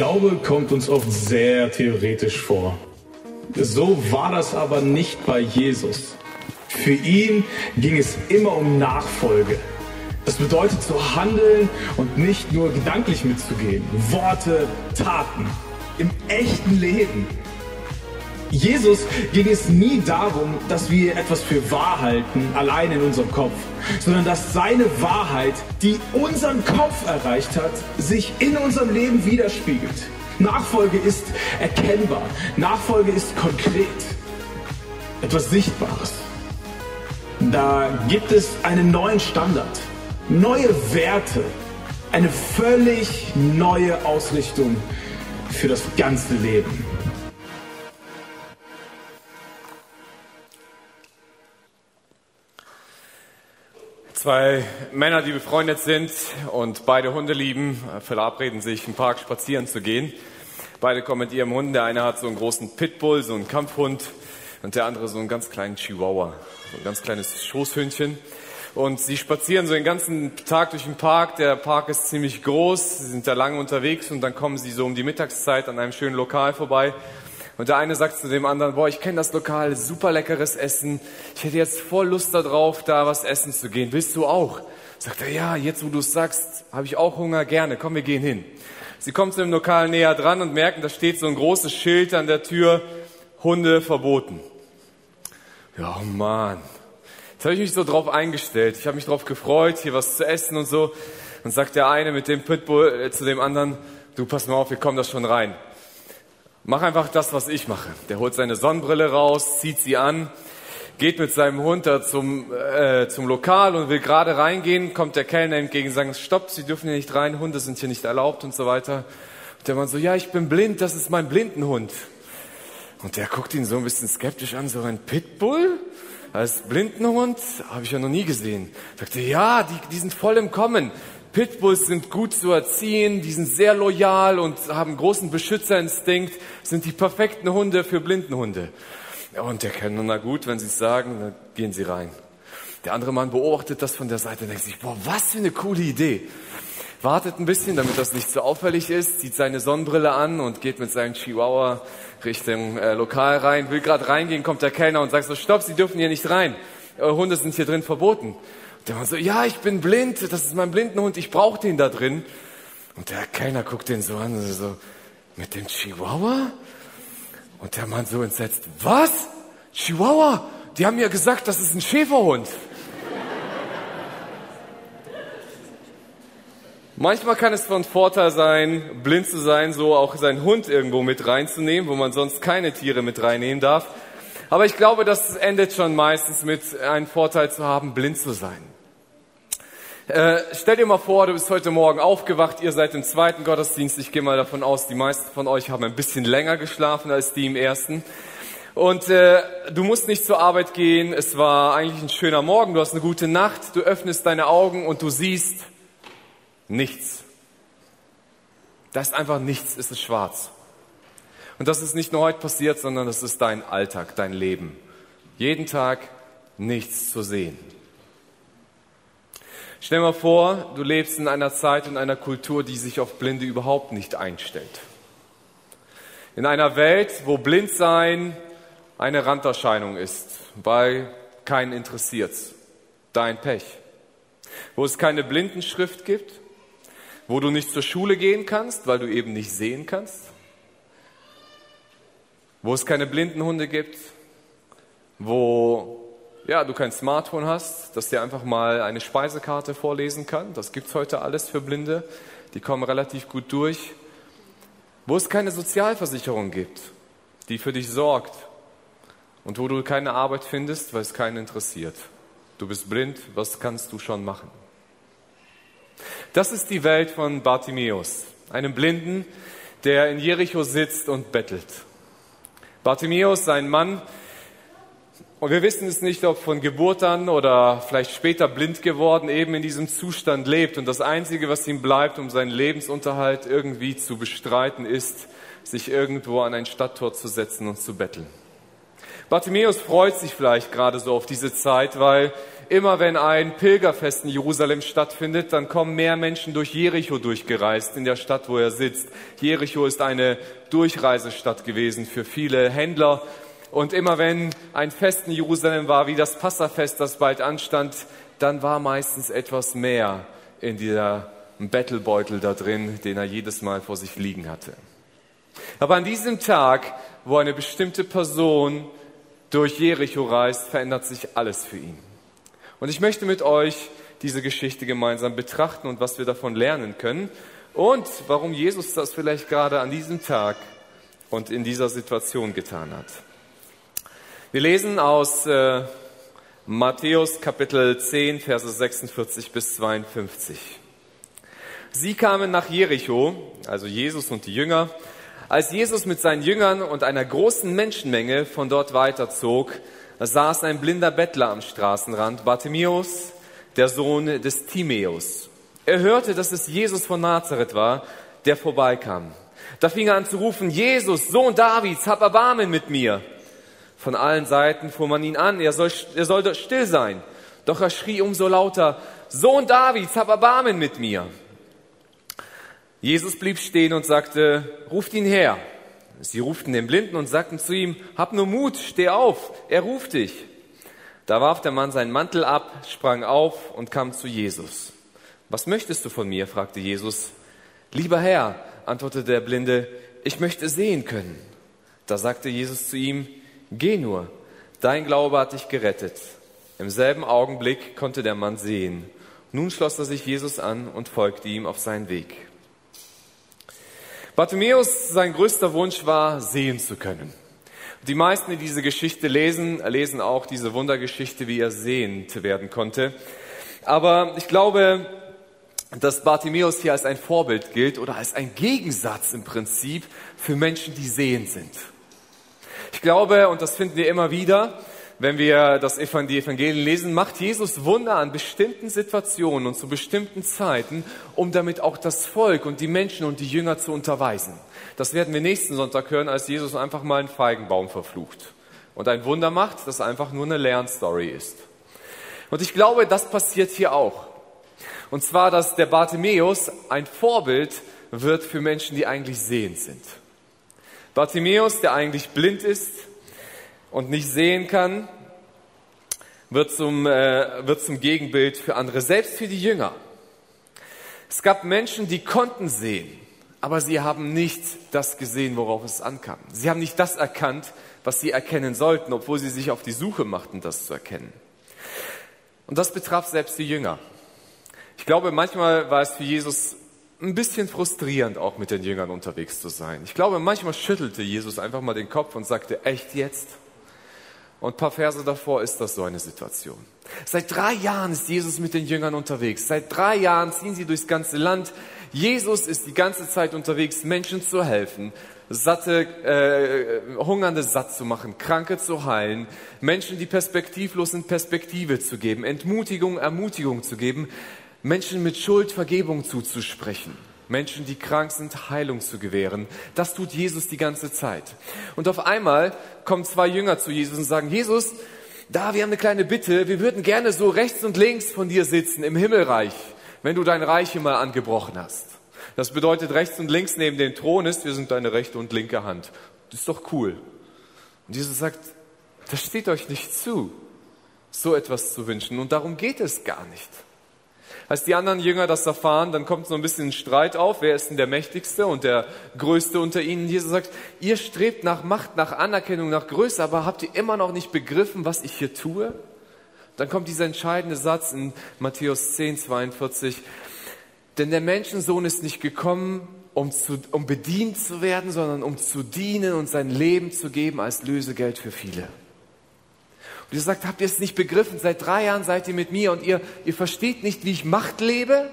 Glaube kommt uns oft sehr theoretisch vor. So war das aber nicht bei Jesus. Für ihn ging es immer um Nachfolge. Das bedeutet zu handeln und nicht nur gedanklich mitzugehen. Worte, Taten, im echten Leben. Jesus ging es nie darum, dass wir etwas für wahr halten, allein in unserem Kopf, sondern dass seine Wahrheit, die unseren Kopf erreicht hat, sich in unserem Leben widerspiegelt. Nachfolge ist erkennbar, Nachfolge ist konkret, etwas Sichtbares. Da gibt es einen neuen Standard, neue Werte, eine völlig neue Ausrichtung für das ganze Leben. Zwei Männer, die befreundet sind und beide Hunde lieben, verabreden sich im Park spazieren zu gehen. Beide kommen mit ihrem Hund. Der eine hat so einen großen Pitbull, so einen Kampfhund, und der andere so einen ganz kleinen Chihuahua, so ein ganz kleines Schoßhündchen. Und sie spazieren so den ganzen Tag durch den Park. Der Park ist ziemlich groß. Sie sind da lange unterwegs und dann kommen sie so um die Mittagszeit an einem schönen Lokal vorbei. Und der eine sagt zu dem anderen, boah, ich kenne das Lokal, super leckeres Essen. Ich hätte jetzt voll Lust darauf, da was essen zu gehen. Willst du auch? Sagt er, ja, jetzt wo du es sagst, habe ich auch Hunger, gerne. Komm, wir gehen hin. Sie kommen zu dem Lokal näher dran und merken, da steht so ein großes Schild an der Tür, Hunde verboten. Ja, oh Mann. Jetzt habe ich mich so drauf eingestellt. Ich habe mich drauf gefreut, hier was zu essen und so. Und sagt der eine mit dem Pitbull äh, zu dem anderen, du pass mal auf, wir kommen da schon rein. Mach einfach das, was ich mache. Der holt seine Sonnenbrille raus, zieht sie an, geht mit seinem Hund da zum, äh, zum Lokal und will gerade reingehen, kommt der Kellner entgegen und sagt, stopp, Sie dürfen hier nicht rein, Hunde sind hier nicht erlaubt und so weiter. Und der Mann so, ja, ich bin blind, das ist mein Blindenhund. Und der guckt ihn so ein bisschen skeptisch an, so ein Pitbull? Als Blindenhund? Habe ich ja noch nie gesehen. Sagte, ja, die, die sind voll im Kommen. Pitbulls sind gut zu erziehen, die sind sehr loyal und haben großen Beschützerinstinkt, sind die perfekten Hunde für Blindenhunde. Ja, und der kennt, na gut, wenn sie es sagen, dann gehen sie rein. Der andere Mann beobachtet das von der Seite und denkt sich, boah, was für eine coole Idee. Wartet ein bisschen, damit das nicht so auffällig ist, zieht seine Sonnenbrille an und geht mit seinem Chihuahua Richtung äh, Lokal rein, will gerade reingehen, kommt der Kellner und sagt so, stopp, Sie dürfen hier nicht rein. Hunde sind hier drin verboten. Der Mann so, ja, ich bin blind, das ist mein Blindenhund, ich brauche den da drin. Und der Kellner guckt den so an so, mit dem Chihuahua? Und der Mann so entsetzt, was? Chihuahua? Die haben ja gesagt, das ist ein Schäferhund. Manchmal kann es von Vorteil sein, blind zu sein, so auch seinen Hund irgendwo mit reinzunehmen, wo man sonst keine Tiere mit reinnehmen darf. Aber ich glaube, das endet schon meistens mit einem Vorteil zu haben, blind zu sein. Äh, stell dir mal vor, du bist heute Morgen aufgewacht, ihr seid im zweiten Gottesdienst. Ich gehe mal davon aus, die meisten von euch haben ein bisschen länger geschlafen als die im ersten. Und äh, du musst nicht zur Arbeit gehen, es war eigentlich ein schöner Morgen, du hast eine gute Nacht, du öffnest deine Augen und du siehst, nichts. Da ist einfach nichts, es ist schwarz. Und das ist nicht nur heute passiert, sondern das ist dein Alltag, dein Leben. Jeden Tag nichts zu sehen. Stell mal vor, du lebst in einer Zeit und einer Kultur, die sich auf Blinde überhaupt nicht einstellt. In einer Welt, wo Blindsein eine Randerscheinung ist, weil keinen interessiert. Dein Pech. Wo es keine Blindenschrift gibt, wo du nicht zur Schule gehen kannst, weil du eben nicht sehen kannst, wo es keine Blindenhunde gibt, wo ja, du kein Smartphone hast, das dir einfach mal eine Speisekarte vorlesen kann. Das gibt's heute alles für Blinde. Die kommen relativ gut durch. Wo es keine Sozialversicherung gibt, die für dich sorgt und wo du keine Arbeit findest, weil es keinen interessiert. Du bist blind, was kannst du schon machen? Das ist die Welt von Bartimäus, einem Blinden, der in Jericho sitzt und bettelt. Bartimäus, sein Mann, und wir wissen es nicht, ob von Geburt an oder vielleicht später blind geworden, eben in diesem Zustand lebt. Und das Einzige, was ihm bleibt, um seinen Lebensunterhalt irgendwie zu bestreiten, ist, sich irgendwo an ein Stadttor zu setzen und zu betteln. Bartimäus freut sich vielleicht gerade so auf diese Zeit, weil immer wenn ein Pilgerfest in Jerusalem stattfindet, dann kommen mehr Menschen durch Jericho durchgereist, in der Stadt, wo er sitzt. Jericho ist eine Durchreisestadt gewesen für viele Händler. Und immer wenn ein Fest in Jerusalem war, wie das Passafest, das bald anstand, dann war meistens etwas mehr in dieser Bettelbeutel da drin, den er jedes Mal vor sich liegen hatte. Aber an diesem Tag, wo eine bestimmte Person durch Jericho reist, verändert sich alles für ihn. Und ich möchte mit euch diese Geschichte gemeinsam betrachten und was wir davon lernen können und warum Jesus das vielleicht gerade an diesem Tag und in dieser Situation getan hat. Wir lesen aus äh, Matthäus Kapitel 10, Verse 46 bis 52. Sie kamen nach Jericho, also Jesus und die Jünger. Als Jesus mit seinen Jüngern und einer großen Menschenmenge von dort weiterzog, saß ein blinder Bettler am Straßenrand, Bartimäus, der Sohn des Timäus. Er hörte, dass es Jesus von Nazareth war, der vorbeikam. Da fing er an zu rufen, Jesus, Sohn Davids, hab Erbarmen mit mir. Von allen Seiten fuhr man ihn an, er soll, er soll still sein. Doch er schrie umso lauter, Sohn Davids, hab Erbarmen mit mir. Jesus blieb stehen und sagte, ruft ihn her. Sie ruften den Blinden und sagten zu ihm, hab nur Mut, steh auf, er ruft dich. Da warf der Mann seinen Mantel ab, sprang auf und kam zu Jesus. Was möchtest du von mir? fragte Jesus. Lieber Herr, antwortete der Blinde, ich möchte sehen können. Da sagte Jesus zu ihm, geh nur, dein Glaube hat dich gerettet. Im selben Augenblick konnte der Mann sehen. Nun schloss er sich Jesus an und folgte ihm auf seinen Weg. Bartimäus, sein größter Wunsch war, sehen zu können. Die meisten, die diese Geschichte lesen, lesen auch diese Wundergeschichte, wie er sehend werden konnte. Aber ich glaube, dass Bartimäus hier als ein Vorbild gilt oder als ein Gegensatz im Prinzip für Menschen, die sehend sind. Ich glaube, und das finden wir immer wieder, wenn wir das Evangelien lesen, macht Jesus Wunder an bestimmten Situationen und zu bestimmten Zeiten, um damit auch das Volk und die Menschen und die Jünger zu unterweisen. Das werden wir nächsten Sonntag hören, als Jesus einfach mal einen Feigenbaum verflucht und ein Wunder macht, das einfach nur eine Lernstory ist. Und ich glaube, das passiert hier auch. Und zwar, dass der Bartimäus ein Vorbild wird für Menschen, die eigentlich sehend sind. Bartimäus, der eigentlich blind ist, und nicht sehen kann, wird zum, äh, wird zum Gegenbild für andere, selbst für die Jünger. Es gab Menschen, die konnten sehen, aber sie haben nicht das gesehen, worauf es ankam. Sie haben nicht das erkannt, was sie erkennen sollten, obwohl sie sich auf die Suche machten, das zu erkennen. Und das betraf selbst die Jünger. Ich glaube, manchmal war es für Jesus ein bisschen frustrierend, auch mit den Jüngern unterwegs zu sein. Ich glaube, manchmal schüttelte Jesus einfach mal den Kopf und sagte, echt jetzt? Und ein paar Verse davor ist das so eine Situation. Seit drei Jahren ist Jesus mit den Jüngern unterwegs. Seit drei Jahren ziehen sie durchs ganze Land. Jesus ist die ganze Zeit unterwegs, Menschen zu helfen, satte, äh, Hungernde satt zu machen, Kranke zu heilen, Menschen, die perspektivlos sind, Perspektive zu geben, Entmutigung, Ermutigung zu geben, Menschen mit Schuld Vergebung zuzusprechen. Menschen, die krank sind, Heilung zu gewähren. Das tut Jesus die ganze Zeit. Und auf einmal kommen zwei Jünger zu Jesus und sagen, Jesus, da, wir haben eine kleine Bitte. Wir würden gerne so rechts und links von dir sitzen im Himmelreich, wenn du dein Reich immer angebrochen hast. Das bedeutet, rechts und links neben dem Thron ist, wir sind deine rechte und linke Hand. Das ist doch cool. Und Jesus sagt, das steht euch nicht zu, so etwas zu wünschen. Und darum geht es gar nicht. Als die anderen Jünger das erfahren, dann kommt so ein bisschen Streit auf, wer ist denn der Mächtigste und der Größte unter ihnen. Jesus sagt, ihr strebt nach Macht, nach Anerkennung, nach Größe, aber habt ihr immer noch nicht begriffen, was ich hier tue? Dann kommt dieser entscheidende Satz in Matthäus 10, 42. Denn der Menschensohn ist nicht gekommen, um, zu, um bedient zu werden, sondern um zu dienen und sein Leben zu geben als Lösegeld für viele. Und ihr sagt, habt ihr es nicht begriffen? Seit drei Jahren seid ihr mit mir und ihr, ihr versteht nicht, wie ich Macht lebe?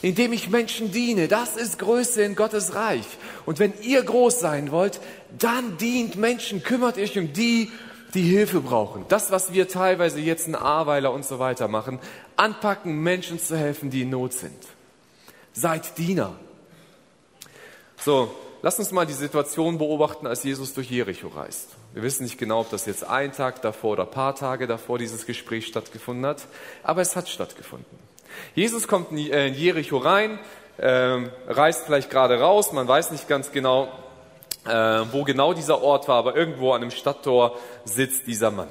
Indem ich Menschen diene. Das ist Größe in Gottes Reich. Und wenn ihr groß sein wollt, dann dient Menschen, kümmert euch um die, die Hilfe brauchen. Das, was wir teilweise jetzt in Ahrweiler und so weiter machen, anpacken, Menschen zu helfen, die in Not sind. Seid Diener. So, Lass uns mal die Situation beobachten, als Jesus durch Jericho reist. Wir wissen nicht genau, ob das jetzt ein Tag davor oder ein paar Tage davor dieses Gespräch stattgefunden hat, aber es hat stattgefunden. Jesus kommt in äh, Jericho rein, äh, reist vielleicht gerade raus, man weiß nicht ganz genau, äh, wo genau dieser Ort war, aber irgendwo an einem Stadttor sitzt dieser Mann.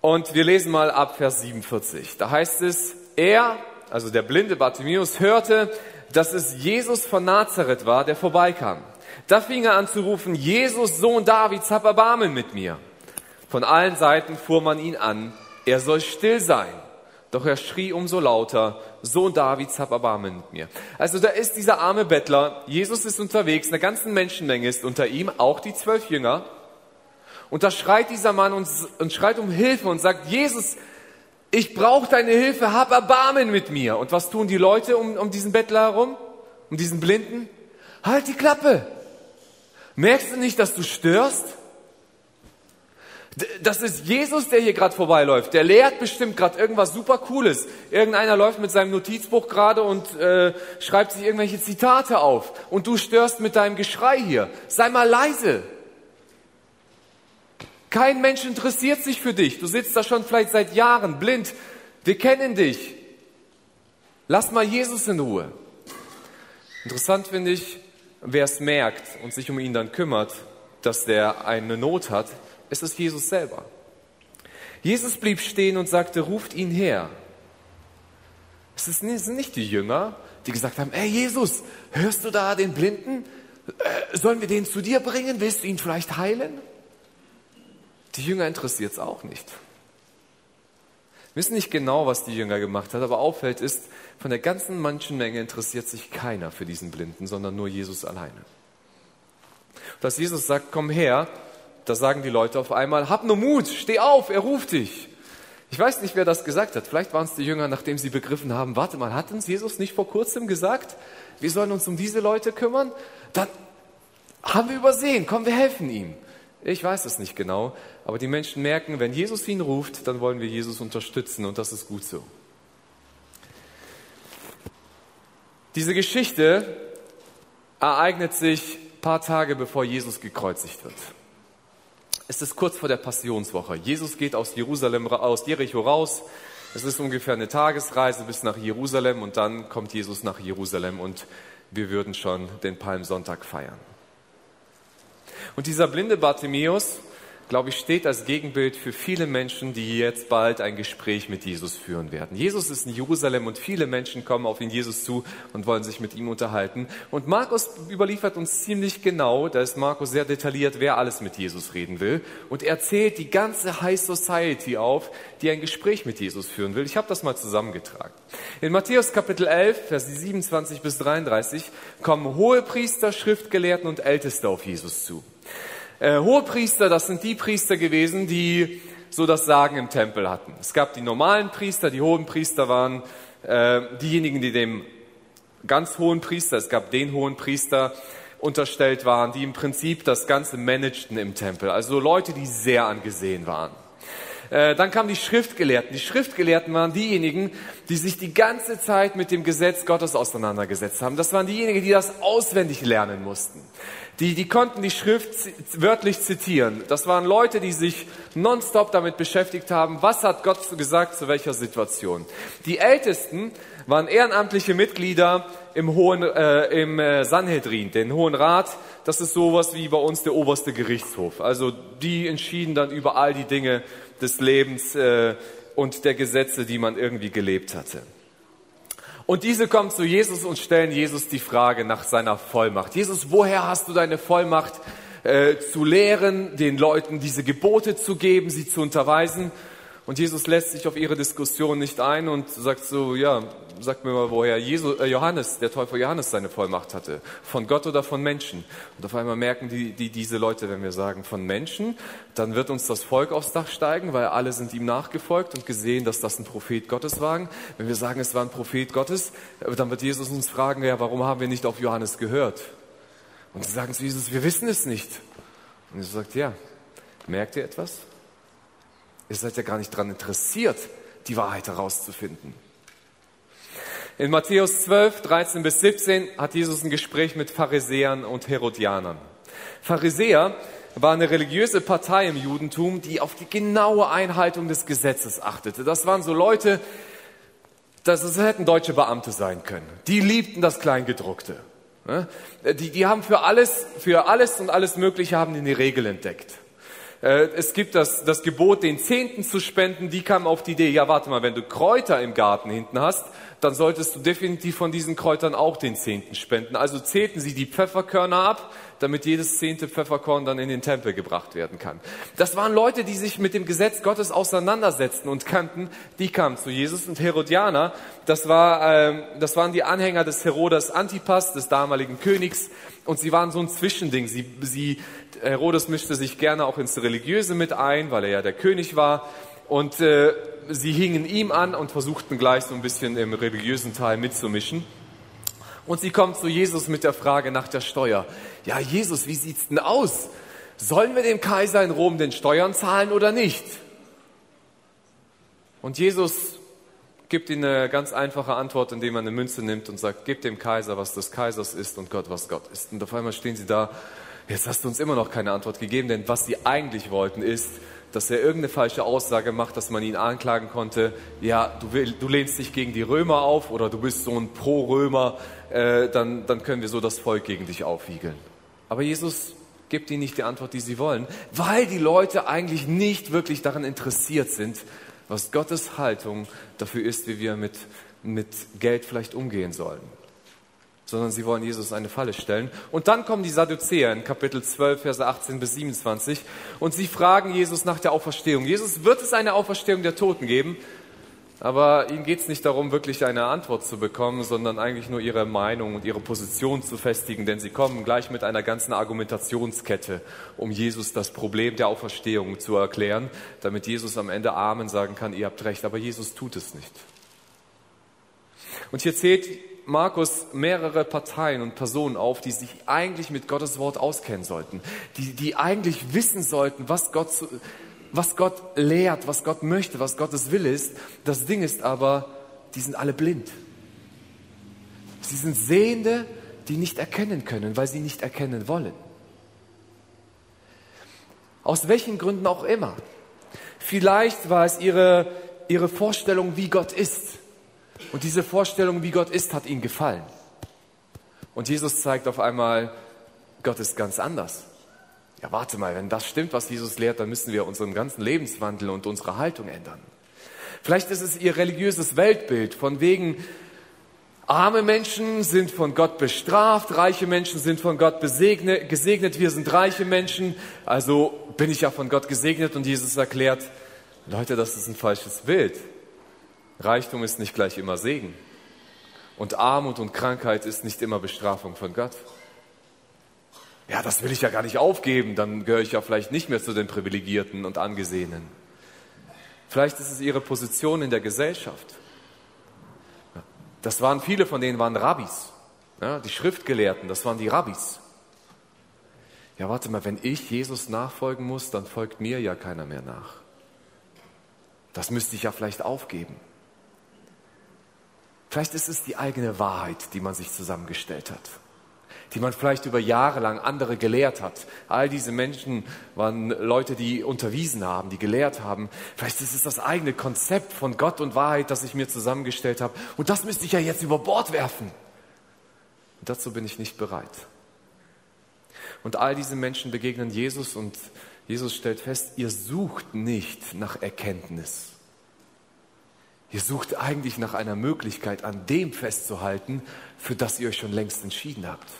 Und wir lesen mal ab Vers 47. Da heißt es, er, also der blinde Bartimäus, hörte, dass es Jesus von Nazareth war, der vorbeikam. Da fing er an zu rufen, Jesus, Sohn Davids, hab Erbarmen mit mir. Von allen Seiten fuhr man ihn an, er soll still sein. Doch er schrie umso lauter, Sohn Davids, hab Erbarmen mit mir. Also da ist dieser arme Bettler, Jesus ist unterwegs, eine ganze Menschenmenge ist unter ihm, auch die zwölf Jünger. Und da schreit dieser Mann und, und schreit um Hilfe und sagt, Jesus, ich brauche deine Hilfe, hab Erbarmen mit mir. Und was tun die Leute um, um diesen Bettler herum, um diesen Blinden? Halt die Klappe. Merkst du nicht, dass du störst? Das ist Jesus, der hier gerade vorbeiläuft. Der lehrt bestimmt gerade irgendwas super Cooles. Irgendeiner läuft mit seinem Notizbuch gerade und äh, schreibt sich irgendwelche Zitate auf. Und du störst mit deinem Geschrei hier. Sei mal leise. Kein Mensch interessiert sich für dich. Du sitzt da schon vielleicht seit Jahren blind. Wir kennen dich. Lass mal Jesus in Ruhe. Interessant finde ich, wer es merkt und sich um ihn dann kümmert, dass der eine Not hat, ist es Jesus selber. Jesus blieb stehen und sagte, ruft ihn her. Es sind nicht die Jünger, die gesagt haben, ey Jesus, hörst du da den Blinden? Äh, sollen wir den zu dir bringen? Willst du ihn vielleicht heilen? Die Jünger interessiert es auch nicht. Wir wissen nicht genau, was die Jünger gemacht hat, aber auffällt ist, von der ganzen Menschenmenge interessiert sich keiner für diesen Blinden, sondern nur Jesus alleine. Dass Jesus sagt, komm her, da sagen die Leute auf einmal, hab nur Mut, steh auf, er ruft dich. Ich weiß nicht, wer das gesagt hat. Vielleicht waren es die Jünger, nachdem sie begriffen haben, warte mal, hat uns Jesus nicht vor kurzem gesagt, wir sollen uns um diese Leute kümmern? Dann haben wir übersehen, komm, wir helfen ihm. Ich weiß es nicht genau, aber die Menschen merken, wenn Jesus ihn ruft, dann wollen wir Jesus unterstützen und das ist gut so. Diese Geschichte ereignet sich ein paar Tage bevor Jesus gekreuzigt wird. Es ist kurz vor der Passionswoche. Jesus geht aus Jerusalem, aus Jericho raus. Es ist ungefähr eine Tagesreise bis nach Jerusalem und dann kommt Jesus nach Jerusalem und wir würden schon den Palmsonntag feiern. Und dieser blinde Bartimäus, glaube ich, steht als Gegenbild für viele Menschen, die jetzt bald ein Gespräch mit Jesus führen werden. Jesus ist in Jerusalem und viele Menschen kommen auf ihn Jesus zu und wollen sich mit ihm unterhalten. Und Markus überliefert uns ziemlich genau, da ist Markus sehr detailliert, wer alles mit Jesus reden will. Und er zählt die ganze High Society auf, die ein Gespräch mit Jesus führen will. Ich habe das mal zusammengetragen. In Matthäus Kapitel 11, Vers 27 bis 33 kommen hohe Priester, Schriftgelehrten und Älteste auf Jesus zu. Äh, Hohepriester, das sind die Priester gewesen, die so das Sagen im Tempel hatten. Es gab die normalen Priester, die hohen Priester waren äh, diejenigen, die dem ganz hohen Priester, es gab den hohen Priester, unterstellt waren, die im Prinzip das Ganze managten im Tempel. Also Leute, die sehr angesehen waren. Äh, dann kamen die Schriftgelehrten. Die Schriftgelehrten waren diejenigen, die sich die ganze Zeit mit dem Gesetz Gottes auseinandergesetzt haben. Das waren diejenigen, die das auswendig lernen mussten. Die, die konnten die Schrift wörtlich zitieren. Das waren Leute, die sich nonstop damit beschäftigt haben, was hat Gott gesagt zu welcher Situation. Die Ältesten waren ehrenamtliche Mitglieder im Hohen, äh, im äh, Sanhedrin, den Hohen Rat. Das ist sowas wie bei uns der oberste Gerichtshof. Also die entschieden dann über all die Dinge des Lebens äh, und der Gesetze, die man irgendwie gelebt hatte. Und diese kommen zu Jesus und stellen Jesus die Frage nach seiner Vollmacht. Jesus, woher hast du deine Vollmacht äh, zu lehren, den Leuten diese Gebote zu geben, sie zu unterweisen? Und Jesus lässt sich auf ihre Diskussion nicht ein und sagt so, ja, sagt mir mal, woher Jesus, äh Johannes, der Täufer Johannes seine Vollmacht hatte. Von Gott oder von Menschen. Und auf einmal merken die, die, diese Leute, wenn wir sagen von Menschen, dann wird uns das Volk aufs Dach steigen, weil alle sind ihm nachgefolgt und gesehen, dass das ein Prophet Gottes war. Wenn wir sagen, es war ein Prophet Gottes, dann wird Jesus uns fragen, ja, warum haben wir nicht auf Johannes gehört? Und sie sagen zu Jesus, wir wissen es nicht. Und Jesus sagt, ja, merkt ihr etwas? Ihr seid ja gar nicht daran interessiert, die Wahrheit herauszufinden. In Matthäus 12, 13 bis 17 hat Jesus ein Gespräch mit Pharisäern und Herodianern. Pharisäer war eine religiöse Partei im Judentum, die auf die genaue Einhaltung des Gesetzes achtete. Das waren so Leute, das, hätten deutsche Beamte sein können. Die liebten das Kleingedruckte. Die, die haben für alles, für alles und alles Mögliche haben die eine Regel entdeckt. Äh, es gibt das, das Gebot, den Zehnten zu spenden. Die kam auf die Idee, ja warte mal, wenn du Kräuter im Garten hinten hast, dann solltest du definitiv von diesen Kräutern auch den Zehnten spenden. Also zählten sie die Pfefferkörner ab, damit jedes zehnte Pfefferkorn dann in den Tempel gebracht werden kann. Das waren Leute, die sich mit dem Gesetz Gottes auseinandersetzten und kannten. Die kamen zu Jesus und Herodianer. Das, war, äh, das waren die Anhänger des Herodes Antipas, des damaligen Königs. Und sie waren so ein Zwischending. Sie, sie, Herodes mischte sich gerne auch ins Religiöse mit ein, weil er ja der König war. Und äh, sie hingen ihm an und versuchten gleich so ein bisschen im religiösen Teil mitzumischen. Und sie kommt zu Jesus mit der Frage nach der Steuer. Ja, Jesus, wie sieht's denn aus? Sollen wir dem Kaiser in Rom den Steuern zahlen oder nicht? Und Jesus gibt ihnen eine ganz einfache Antwort, indem er eine Münze nimmt und sagt, gib dem Kaiser, was des Kaisers ist und Gott, was Gott ist. Und auf einmal stehen sie da, jetzt hast du uns immer noch keine Antwort gegeben, denn was sie eigentlich wollten ist, dass er irgendeine falsche Aussage macht, dass man ihn anklagen konnte, ja, du, will, du lehnst dich gegen die Römer auf oder du bist so ein Pro-Römer, äh, dann, dann können wir so das Volk gegen dich aufwiegeln. Aber Jesus gibt ihnen nicht die Antwort, die sie wollen, weil die Leute eigentlich nicht wirklich daran interessiert sind, was Gottes Haltung dafür ist, wie wir mit, mit Geld vielleicht umgehen sollen sondern sie wollen Jesus eine Falle stellen. Und dann kommen die Sadduzäer in Kapitel 12, Verse 18 bis 27 und sie fragen Jesus nach der Auferstehung. Jesus, wird es eine Auferstehung der Toten geben? Aber ihnen geht es nicht darum, wirklich eine Antwort zu bekommen, sondern eigentlich nur ihre Meinung und ihre Position zu festigen, denn sie kommen gleich mit einer ganzen Argumentationskette, um Jesus das Problem der Auferstehung zu erklären, damit Jesus am Ende Amen sagen kann, ihr habt recht, aber Jesus tut es nicht. Und hier zählt Markus mehrere Parteien und Personen auf, die sich eigentlich mit Gottes Wort auskennen sollten, die, die eigentlich wissen sollten, was Gott, was Gott lehrt, was Gott möchte, was Gottes Wille ist. Das Ding ist aber, die sind alle blind. Sie sind Sehende, die nicht erkennen können, weil sie nicht erkennen wollen. Aus welchen Gründen auch immer. Vielleicht war es ihre, ihre Vorstellung, wie Gott ist. Und diese Vorstellung, wie Gott ist, hat ihnen gefallen. Und Jesus zeigt auf einmal, Gott ist ganz anders. Ja, warte mal, wenn das stimmt, was Jesus lehrt, dann müssen wir unseren ganzen Lebenswandel und unsere Haltung ändern. Vielleicht ist es ihr religiöses Weltbild, von wegen, arme Menschen sind von Gott bestraft, reiche Menschen sind von Gott besegnet, gesegnet, wir sind reiche Menschen, also bin ich ja von Gott gesegnet und Jesus erklärt, Leute, das ist ein falsches Bild. Reichtum ist nicht gleich immer Segen. Und Armut und Krankheit ist nicht immer Bestrafung von Gott. Ja, das will ich ja gar nicht aufgeben, dann gehöre ich ja vielleicht nicht mehr zu den Privilegierten und Angesehenen. Vielleicht ist es ihre Position in der Gesellschaft. Das waren viele von denen waren Rabbis. Ja, die Schriftgelehrten, das waren die Rabbis. Ja, warte mal, wenn ich Jesus nachfolgen muss, dann folgt mir ja keiner mehr nach. Das müsste ich ja vielleicht aufgeben. Vielleicht ist es die eigene Wahrheit, die man sich zusammengestellt hat, die man vielleicht über Jahre lang andere gelehrt hat. All diese Menschen waren Leute, die unterwiesen haben, die gelehrt haben. Vielleicht ist es das eigene Konzept von Gott und Wahrheit, das ich mir zusammengestellt habe. Und das müsste ich ja jetzt über Bord werfen. Und dazu bin ich nicht bereit. Und all diese Menschen begegnen Jesus und Jesus stellt fest, ihr sucht nicht nach Erkenntnis. Ihr sucht eigentlich nach einer Möglichkeit, an dem festzuhalten, für das ihr euch schon längst entschieden habt.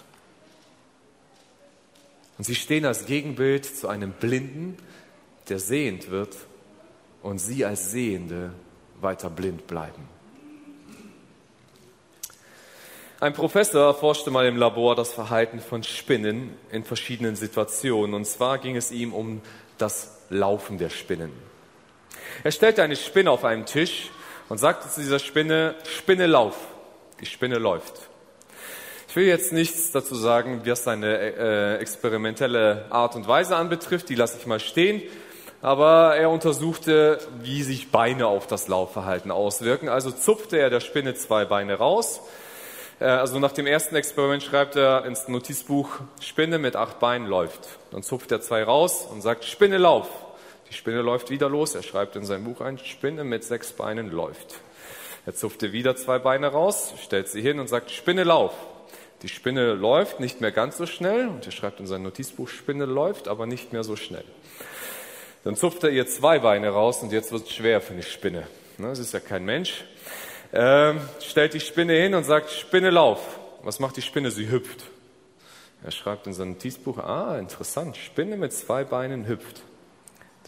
Und sie stehen als Gegenbild zu einem Blinden, der sehend wird und sie als Sehende weiter blind bleiben. Ein Professor erforschte mal im Labor das Verhalten von Spinnen in verschiedenen Situationen. Und zwar ging es ihm um das Laufen der Spinnen. Er stellte eine Spinne auf einen Tisch und sagte zu dieser Spinne, Spinne lauf. Die Spinne läuft. Ich will jetzt nichts dazu sagen, was seine äh, experimentelle Art und Weise anbetrifft, die lasse ich mal stehen. aber er untersuchte, wie sich Beine auf das Laufverhalten auswirken. Also zupfte er der Spinne zwei Beine raus. Äh, also nach dem ersten Experiment schreibt er ins Notizbuch, Spinne mit acht Beinen läuft. Dann zupft er zwei raus und sagt, Spinne lauf. Die Spinne läuft wieder los. Er schreibt in sein Buch ein, Spinne mit sechs Beinen läuft. Er zupfte wieder zwei Beine raus, stellt sie hin und sagt, Spinne lauf. Die Spinne läuft nicht mehr ganz so schnell und er schreibt in sein Notizbuch, Spinne läuft, aber nicht mehr so schnell. Dann zupft er ihr zwei Beine raus und jetzt wird es schwer für eine Spinne. Ne, das ist ja kein Mensch. Ähm, stellt die Spinne hin und sagt, Spinne lauf. Was macht die Spinne? Sie hüpft. Er schreibt in sein Notizbuch, ah, interessant, Spinne mit zwei Beinen hüpft.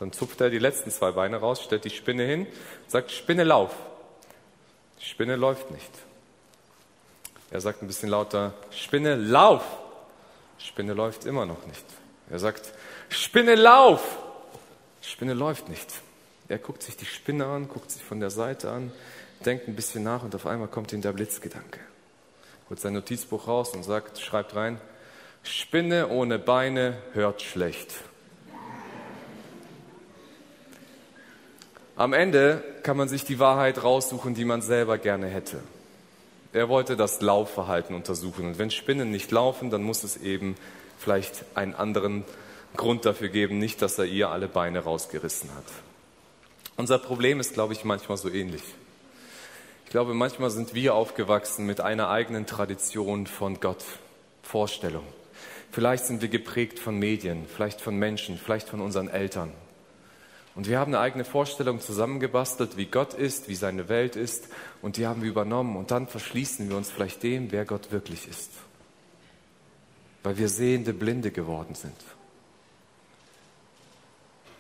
Dann zupft er die letzten zwei Beine raus, stellt die Spinne hin, sagt, Spinne lauf. Die Spinne läuft nicht. Er sagt ein bisschen lauter, Spinne lauf. Spinne läuft immer noch nicht. Er sagt, Spinne lauf. Spinne läuft nicht. Er guckt sich die Spinne an, guckt sich von der Seite an, denkt ein bisschen nach und auf einmal kommt ihm der Blitzgedanke. Holt sein Notizbuch raus und sagt, schreibt rein, Spinne ohne Beine hört schlecht. Am Ende kann man sich die Wahrheit raussuchen, die man selber gerne hätte. Er wollte das Laufverhalten untersuchen. Und wenn Spinnen nicht laufen, dann muss es eben vielleicht einen anderen Grund dafür geben, nicht, dass er ihr alle Beine rausgerissen hat. Unser Problem ist, glaube ich, manchmal so ähnlich. Ich glaube, manchmal sind wir aufgewachsen mit einer eigenen Tradition von Gott, Vorstellung. Vielleicht sind wir geprägt von Medien, vielleicht von Menschen, vielleicht von unseren Eltern. Und wir haben eine eigene Vorstellung zusammengebastelt, wie Gott ist, wie seine Welt ist, und die haben wir übernommen. Und dann verschließen wir uns vielleicht dem, wer Gott wirklich ist. Weil wir sehende Blinde geworden sind.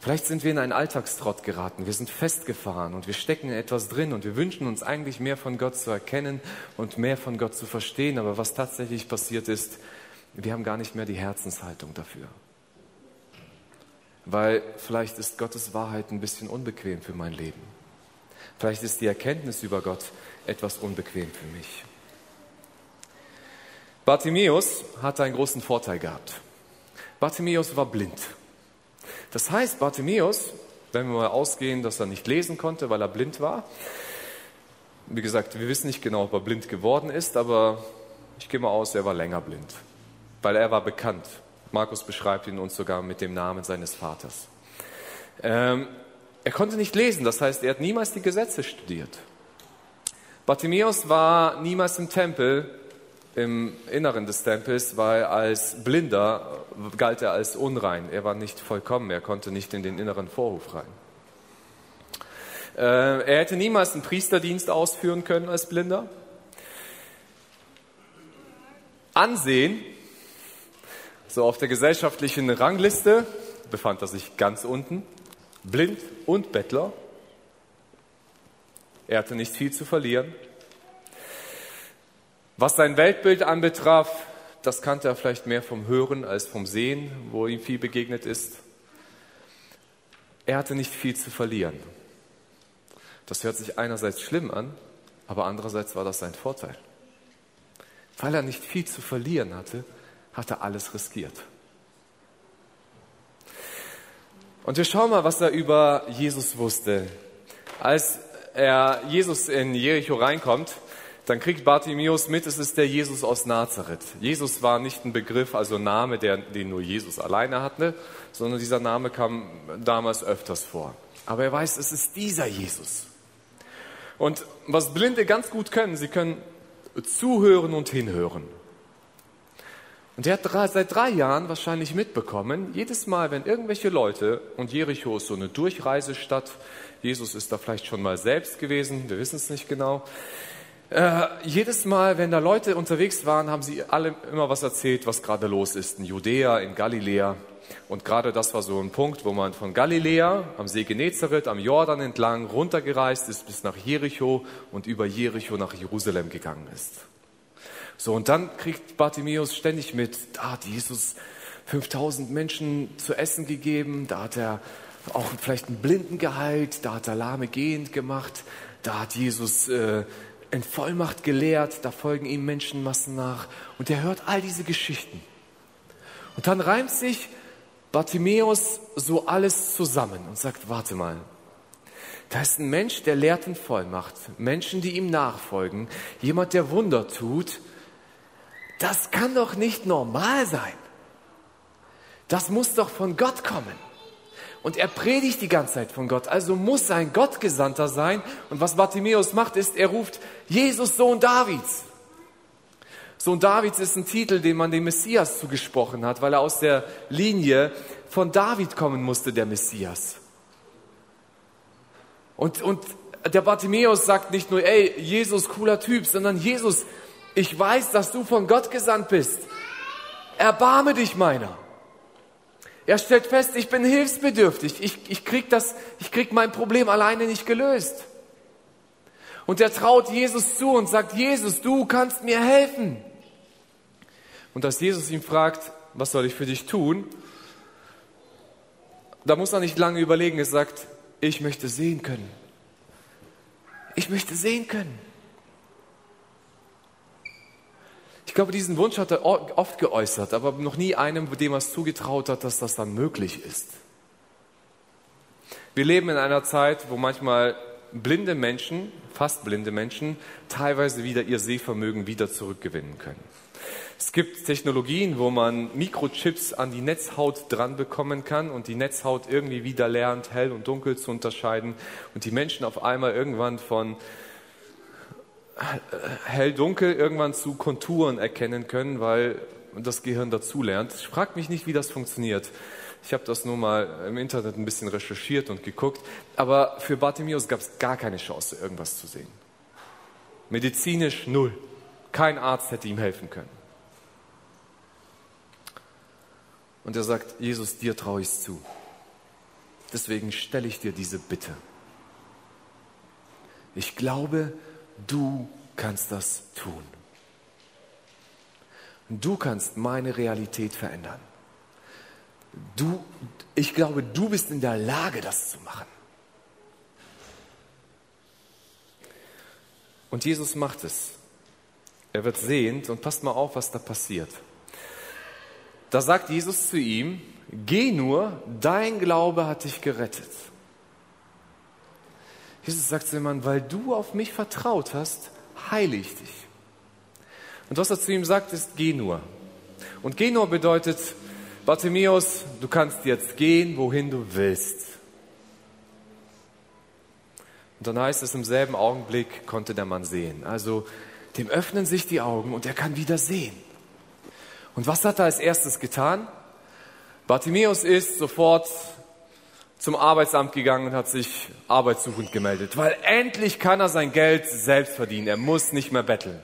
Vielleicht sind wir in einen Alltagstrott geraten, wir sind festgefahren und wir stecken in etwas drin und wir wünschen uns eigentlich mehr von Gott zu erkennen und mehr von Gott zu verstehen, aber was tatsächlich passiert ist, wir haben gar nicht mehr die Herzenshaltung dafür. Weil vielleicht ist Gottes Wahrheit ein bisschen unbequem für mein Leben. Vielleicht ist die Erkenntnis über Gott etwas unbequem für mich. Bartimäus hatte einen großen Vorteil gehabt. Bartimäus war blind. Das heißt, Bartimäus, wenn wir mal ausgehen, dass er nicht lesen konnte, weil er blind war, wie gesagt, wir wissen nicht genau, ob er blind geworden ist, aber ich gehe mal aus, er war länger blind, weil er war bekannt. Markus beschreibt ihn uns sogar mit dem Namen seines Vaters. Ähm, er konnte nicht lesen, das heißt, er hat niemals die Gesetze studiert. Bartimäus war niemals im Tempel, im Inneren des Tempels, weil als Blinder galt er als unrein. Er war nicht vollkommen, er konnte nicht in den inneren Vorhof rein. Äh, er hätte niemals einen Priesterdienst ausführen können als Blinder. Ansehen, so auf der gesellschaftlichen Rangliste befand er sich ganz unten, blind und Bettler. Er hatte nicht viel zu verlieren. Was sein Weltbild anbetraf, das kannte er vielleicht mehr vom Hören als vom Sehen, wo ihm viel begegnet ist. Er hatte nicht viel zu verlieren. Das hört sich einerseits schlimm an, aber andererseits war das sein Vorteil. Weil er nicht viel zu verlieren hatte, hat er alles riskiert. Und wir schauen mal, was er über Jesus wusste. Als er Jesus in Jericho reinkommt, dann kriegt Bartimäus mit, es ist der Jesus aus Nazareth. Jesus war nicht ein Begriff, also ein Name, der, den nur Jesus alleine hatte, sondern dieser Name kam damals öfters vor. Aber er weiß, es ist dieser Jesus. Und was Blinde ganz gut können, sie können zuhören und hinhören. Und er hat drei, seit drei Jahren wahrscheinlich mitbekommen, jedes Mal, wenn irgendwelche Leute, und Jericho ist so eine Durchreisestadt, Jesus ist da vielleicht schon mal selbst gewesen, wir wissen es nicht genau, äh, jedes Mal, wenn da Leute unterwegs waren, haben sie alle immer was erzählt, was gerade los ist in Judäa, in Galiläa. Und gerade das war so ein Punkt, wo man von Galiläa am See Genezareth, am Jordan entlang runtergereist ist bis nach Jericho und über Jericho nach Jerusalem gegangen ist. So, und dann kriegt Bartimäus ständig mit, da hat Jesus 5000 Menschen zu essen gegeben, da hat er auch vielleicht einen Blinden geheilt, da hat er Lahme gehend gemacht, da hat Jesus äh, in Vollmacht gelehrt, da folgen ihm Menschenmassen nach und er hört all diese Geschichten. Und dann reimt sich Bartimäus so alles zusammen und sagt, warte mal, da ist ein Mensch, der lehrt in Vollmacht, Menschen, die ihm nachfolgen, jemand, der Wunder tut. Das kann doch nicht normal sein. Das muss doch von Gott kommen. Und er predigt die ganze Zeit von Gott, also muss ein Gottgesandter sein. Und was Bartimäus macht, ist, er ruft Jesus, Sohn Davids. Sohn Davids ist ein Titel, den man dem Messias zugesprochen hat, weil er aus der Linie von David kommen musste, der Messias. Und, und der Bartimäus sagt nicht nur, ey, Jesus, cooler Typ, sondern Jesus, ich weiß, dass du von Gott gesandt bist. Erbarme dich meiner. Er stellt fest, ich bin hilfsbedürftig. Ich, ich, krieg das, ich krieg mein Problem alleine nicht gelöst. Und er traut Jesus zu und sagt, Jesus, du kannst mir helfen. Und als Jesus ihn fragt, was soll ich für dich tun? Da muss er nicht lange überlegen. Er sagt, ich möchte sehen können. Ich möchte sehen können. Ich glaube, diesen Wunsch hat er oft geäußert, aber noch nie einem, dem er es zugetraut hat, dass das dann möglich ist. Wir leben in einer Zeit, wo manchmal blinde Menschen, fast blinde Menschen, teilweise wieder ihr Sehvermögen wieder zurückgewinnen können. Es gibt Technologien, wo man Mikrochips an die Netzhaut dran bekommen kann und die Netzhaut irgendwie wieder lernt, hell und dunkel zu unterscheiden und die Menschen auf einmal irgendwann von hell-dunkel irgendwann zu Konturen erkennen können, weil das Gehirn dazulernt. Ich frage mich nicht, wie das funktioniert. Ich habe das nur mal im Internet ein bisschen recherchiert und geguckt. Aber für Bartimeus gab es gar keine Chance, irgendwas zu sehen. Medizinisch null. Kein Arzt hätte ihm helfen können. Und er sagt, Jesus, dir traue ich zu. Deswegen stelle ich dir diese Bitte. Ich glaube, du kannst das tun. Du kannst meine Realität verändern. Du, ich glaube, du bist in der Lage, das zu machen. Und Jesus macht es. Er wird sehend und passt mal auf, was da passiert. Da sagt Jesus zu ihm, geh nur, dein Glaube hat dich gerettet. Jesus sagt zu dem Mann, weil du auf mich vertraut hast, heile ich dich. Und was er zu ihm sagt, ist, geh nur. Und geh nur bedeutet, Bartimäus, du kannst jetzt gehen, wohin du willst. Und dann heißt es, im selben Augenblick konnte der Mann sehen. Also dem öffnen sich die Augen und er kann wieder sehen. Und was hat er als erstes getan? Bartimäus ist sofort zum Arbeitsamt gegangen und hat sich arbeitssuchend gemeldet, weil endlich kann er sein Geld selbst verdienen. Er muss nicht mehr betteln.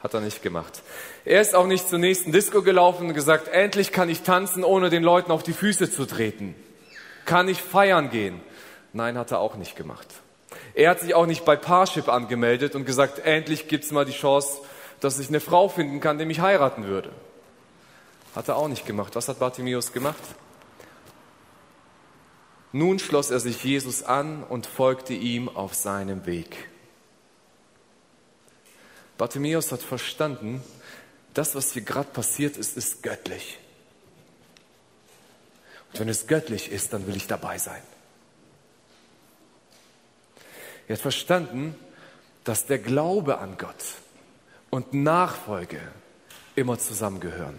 Hat er nicht gemacht. Er ist auch nicht zur nächsten Disco gelaufen und gesagt, endlich kann ich tanzen, ohne den Leuten auf die Füße zu treten. Kann ich feiern gehen? Nein, hat er auch nicht gemacht. Er hat sich auch nicht bei Parship angemeldet und gesagt, endlich gibt's mal die Chance, dass ich eine Frau finden kann, die mich heiraten würde. Hat er auch nicht gemacht. Was hat Bartimäus gemacht? Nun schloss er sich Jesus an und folgte ihm auf seinem Weg. Bartimäus hat verstanden, das, was hier gerade passiert ist, ist göttlich. Und wenn es göttlich ist, dann will ich dabei sein. Er hat verstanden, dass der Glaube an Gott und Nachfolge immer zusammengehören.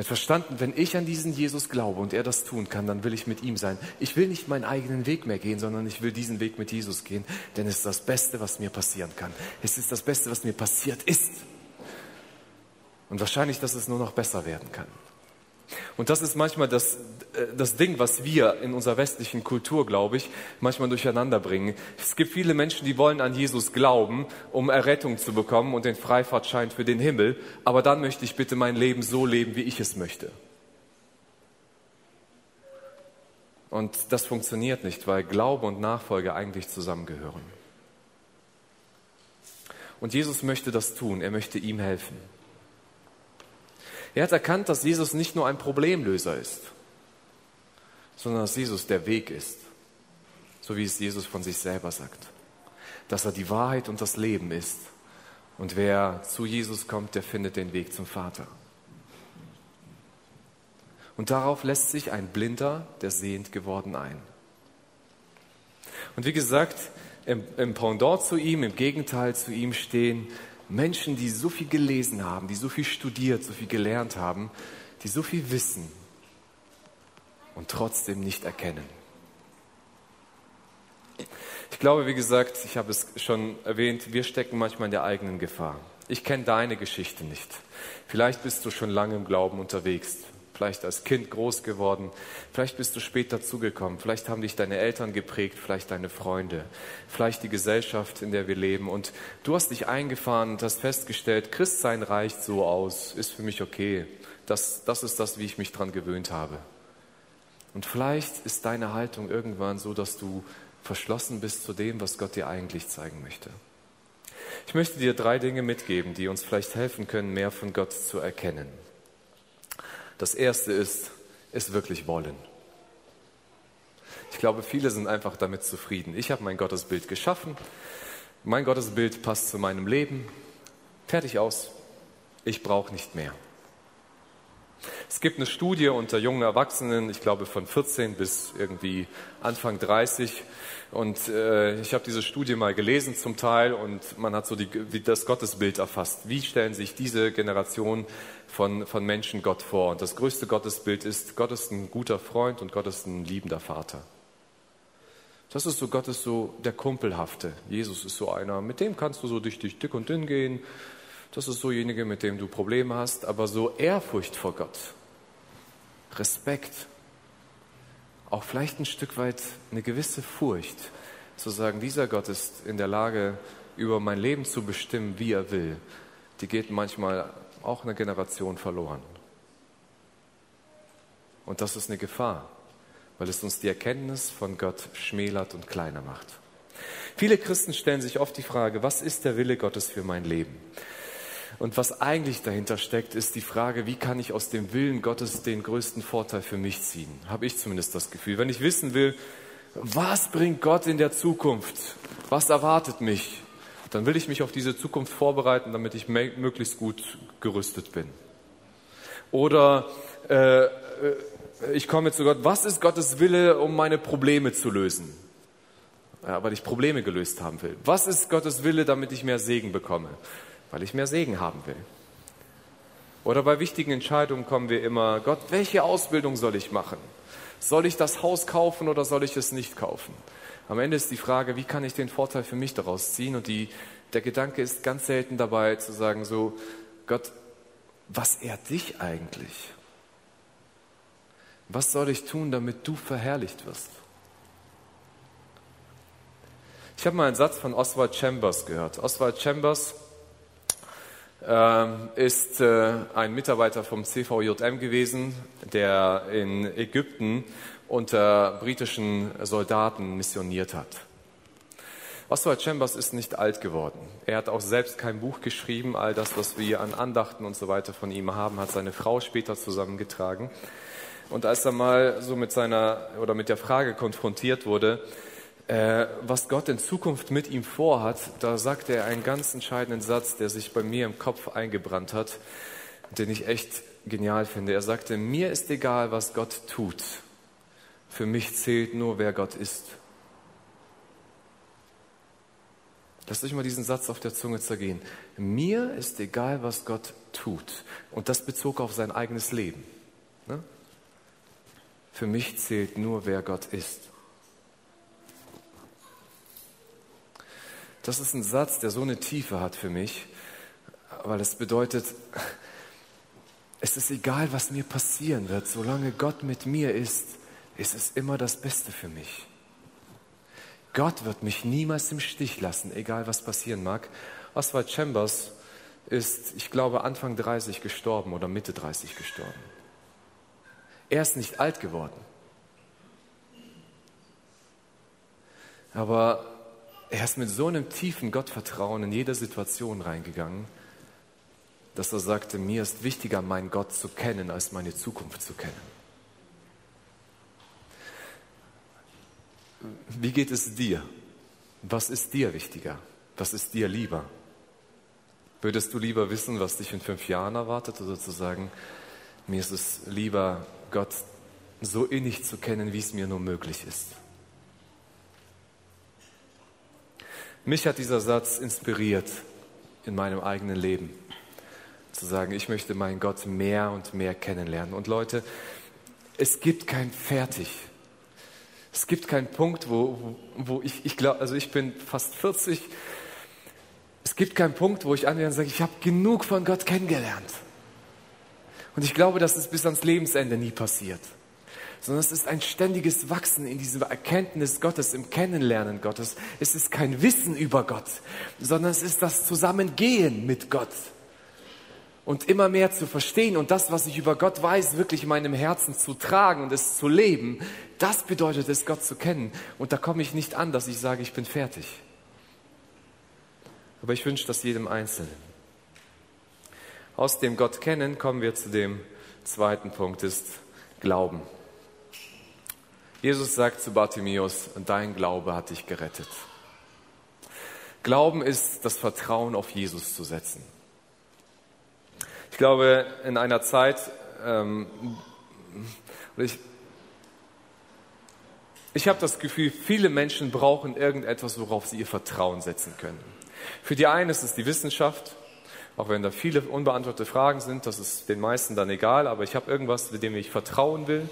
Er hat verstanden, wenn ich an diesen Jesus glaube und er das tun kann, dann will ich mit ihm sein. Ich will nicht meinen eigenen Weg mehr gehen, sondern ich will diesen Weg mit Jesus gehen, denn es ist das Beste, was mir passieren kann. Es ist das Beste, was mir passiert ist. Und wahrscheinlich, dass es nur noch besser werden kann. Und das ist manchmal das, äh, das Ding, was wir in unserer westlichen Kultur, glaube ich, manchmal durcheinander bringen. Es gibt viele Menschen, die wollen an Jesus glauben, um Errettung zu bekommen und den Freifahrtschein für den Himmel. Aber dann möchte ich bitte mein Leben so leben, wie ich es möchte. Und das funktioniert nicht, weil Glaube und Nachfolge eigentlich zusammengehören. Und Jesus möchte das tun. Er möchte ihm helfen. Er hat erkannt, dass Jesus nicht nur ein Problemlöser ist, sondern dass Jesus der Weg ist, so wie es Jesus von sich selber sagt. Dass er die Wahrheit und das Leben ist. Und wer zu Jesus kommt, der findet den Weg zum Vater. Und darauf lässt sich ein Blinder, der sehend geworden, ein. Und wie gesagt, im, im Pendant zu ihm, im Gegenteil zu ihm stehen Menschen, die so viel gelesen haben, die so viel studiert, so viel gelernt haben, die so viel wissen und trotzdem nicht erkennen. Ich glaube, wie gesagt, ich habe es schon erwähnt, wir stecken manchmal in der eigenen Gefahr. Ich kenne deine Geschichte nicht. Vielleicht bist du schon lange im Glauben unterwegs, vielleicht als Kind groß geworden, vielleicht bist du später zugekommen, vielleicht haben dich deine Eltern geprägt, vielleicht deine Freunde, vielleicht die Gesellschaft, in der wir leben. Und du hast dich eingefahren und hast festgestellt, Christsein reicht so aus, ist für mich okay. Das, das ist das, wie ich mich daran gewöhnt habe. Und vielleicht ist deine Haltung irgendwann so, dass du verschlossen bist zu dem, was Gott dir eigentlich zeigen möchte. Ich möchte dir drei Dinge mitgeben, die uns vielleicht helfen können, mehr von Gott zu erkennen. Das erste ist, es wirklich wollen. Ich glaube, viele sind einfach damit zufrieden. Ich habe mein Gottesbild geschaffen. Mein Gottesbild passt zu meinem Leben. Fertig aus. Ich brauche nicht mehr. Es gibt eine Studie unter jungen Erwachsenen, ich glaube von 14 bis irgendwie Anfang 30. Und äh, ich habe diese Studie mal gelesen zum Teil und man hat so die, das Gottesbild erfasst. Wie stellen sich diese Generation von, von Menschen Gott vor? Und das größte Gottesbild ist, Gott ist ein guter Freund und Gott ist ein liebender Vater. Das ist so, Gott ist so der Kumpelhafte. Jesus ist so einer, mit dem kannst du so durch, durch dick und dünn gehen. Das ist so jenige, mit dem du Probleme hast, aber so Ehrfurcht vor Gott, Respekt, auch vielleicht ein Stück weit eine gewisse Furcht, zu sagen, dieser Gott ist in der Lage, über mein Leben zu bestimmen, wie er will, die geht manchmal auch eine Generation verloren. Und das ist eine Gefahr, weil es uns die Erkenntnis von Gott schmälert und kleiner macht. Viele Christen stellen sich oft die Frage, was ist der Wille Gottes für mein Leben? Und was eigentlich dahinter steckt, ist die Frage, wie kann ich aus dem Willen Gottes den größten Vorteil für mich ziehen? Habe ich zumindest das Gefühl. Wenn ich wissen will, was bringt Gott in der Zukunft? Was erwartet mich? Dann will ich mich auf diese Zukunft vorbereiten, damit ich möglichst gut gerüstet bin. Oder äh, äh, ich komme zu Gott, was ist Gottes Wille, um meine Probleme zu lösen? Ja, weil ich Probleme gelöst haben will. Was ist Gottes Wille, damit ich mehr Segen bekomme? weil ich mehr Segen haben will. Oder bei wichtigen Entscheidungen kommen wir immer, Gott, welche Ausbildung soll ich machen? Soll ich das Haus kaufen oder soll ich es nicht kaufen? Am Ende ist die Frage, wie kann ich den Vorteil für mich daraus ziehen? Und die, der Gedanke ist ganz selten dabei zu sagen, so, Gott, was ehrt dich eigentlich? Was soll ich tun, damit du verherrlicht wirst? Ich habe mal einen Satz von Oswald Chambers gehört. Oswald Chambers ähm, ist äh, ein Mitarbeiter vom CVJM gewesen, der in Ägypten unter britischen Soldaten missioniert hat. Oswald Chambers ist nicht alt geworden. Er hat auch selbst kein Buch geschrieben. All das, was wir an Andachten und so weiter von ihm haben, hat seine Frau später zusammengetragen. Und als er mal so mit seiner oder mit der Frage konfrontiert wurde, äh, was Gott in Zukunft mit ihm vorhat, da sagt er einen ganz entscheidenden Satz, der sich bei mir im Kopf eingebrannt hat, den ich echt genial finde. Er sagte, mir ist egal, was Gott tut. Für mich zählt nur, wer Gott ist. Lasst euch mal diesen Satz auf der Zunge zergehen. Mir ist egal, was Gott tut. Und das bezog auf sein eigenes Leben. Ne? Für mich zählt nur, wer Gott ist. Das ist ein Satz, der so eine Tiefe hat für mich, weil es bedeutet, es ist egal, was mir passieren wird, solange Gott mit mir ist, ist es immer das Beste für mich. Gott wird mich niemals im Stich lassen, egal was passieren mag. Oswald Chambers ist, ich glaube, Anfang 30 gestorben oder Mitte 30 gestorben. Er ist nicht alt geworden. Aber er ist mit so einem tiefen Gottvertrauen in jede Situation reingegangen, dass er sagte, mir ist wichtiger, meinen Gott zu kennen, als meine Zukunft zu kennen. Wie geht es dir? Was ist dir wichtiger? Was ist dir lieber? Würdest du lieber wissen, was dich in fünf Jahren erwartet, oder zu sagen, mir ist es lieber, Gott so innig zu kennen, wie es mir nur möglich ist. Mich hat dieser Satz inspiriert in meinem eigenen Leben, zu sagen, ich möchte meinen Gott mehr und mehr kennenlernen. Und Leute, es gibt kein Fertig. Es gibt keinen Punkt, wo, wo ich, ich glaube, also ich bin fast 40, es gibt keinen Punkt, wo ich anwende und sage, ich habe genug von Gott kennengelernt. Und ich glaube, dass es bis ans Lebensende nie passiert sondern es ist ein ständiges Wachsen in dieser Erkenntnis Gottes, im Kennenlernen Gottes. Es ist kein Wissen über Gott, sondern es ist das Zusammengehen mit Gott und immer mehr zu verstehen und das, was ich über Gott weiß, wirklich in meinem Herzen zu tragen und es zu leben, das bedeutet es, Gott zu kennen. Und da komme ich nicht an, dass ich sage, ich bin fertig. Aber ich wünsche das jedem Einzelnen. Aus dem Gott kennen kommen wir zu dem zweiten Punkt, ist Glauben. Jesus sagt zu Bartimäus, dein Glaube hat dich gerettet. Glauben ist das Vertrauen auf Jesus zu setzen. Ich glaube, in einer Zeit, ähm, ich, ich habe das Gefühl, viele Menschen brauchen irgendetwas, worauf sie ihr Vertrauen setzen können. Für die einen ist es die Wissenschaft, auch wenn da viele unbeantwortete Fragen sind, das ist den meisten dann egal, aber ich habe irgendwas, dem ich vertrauen will.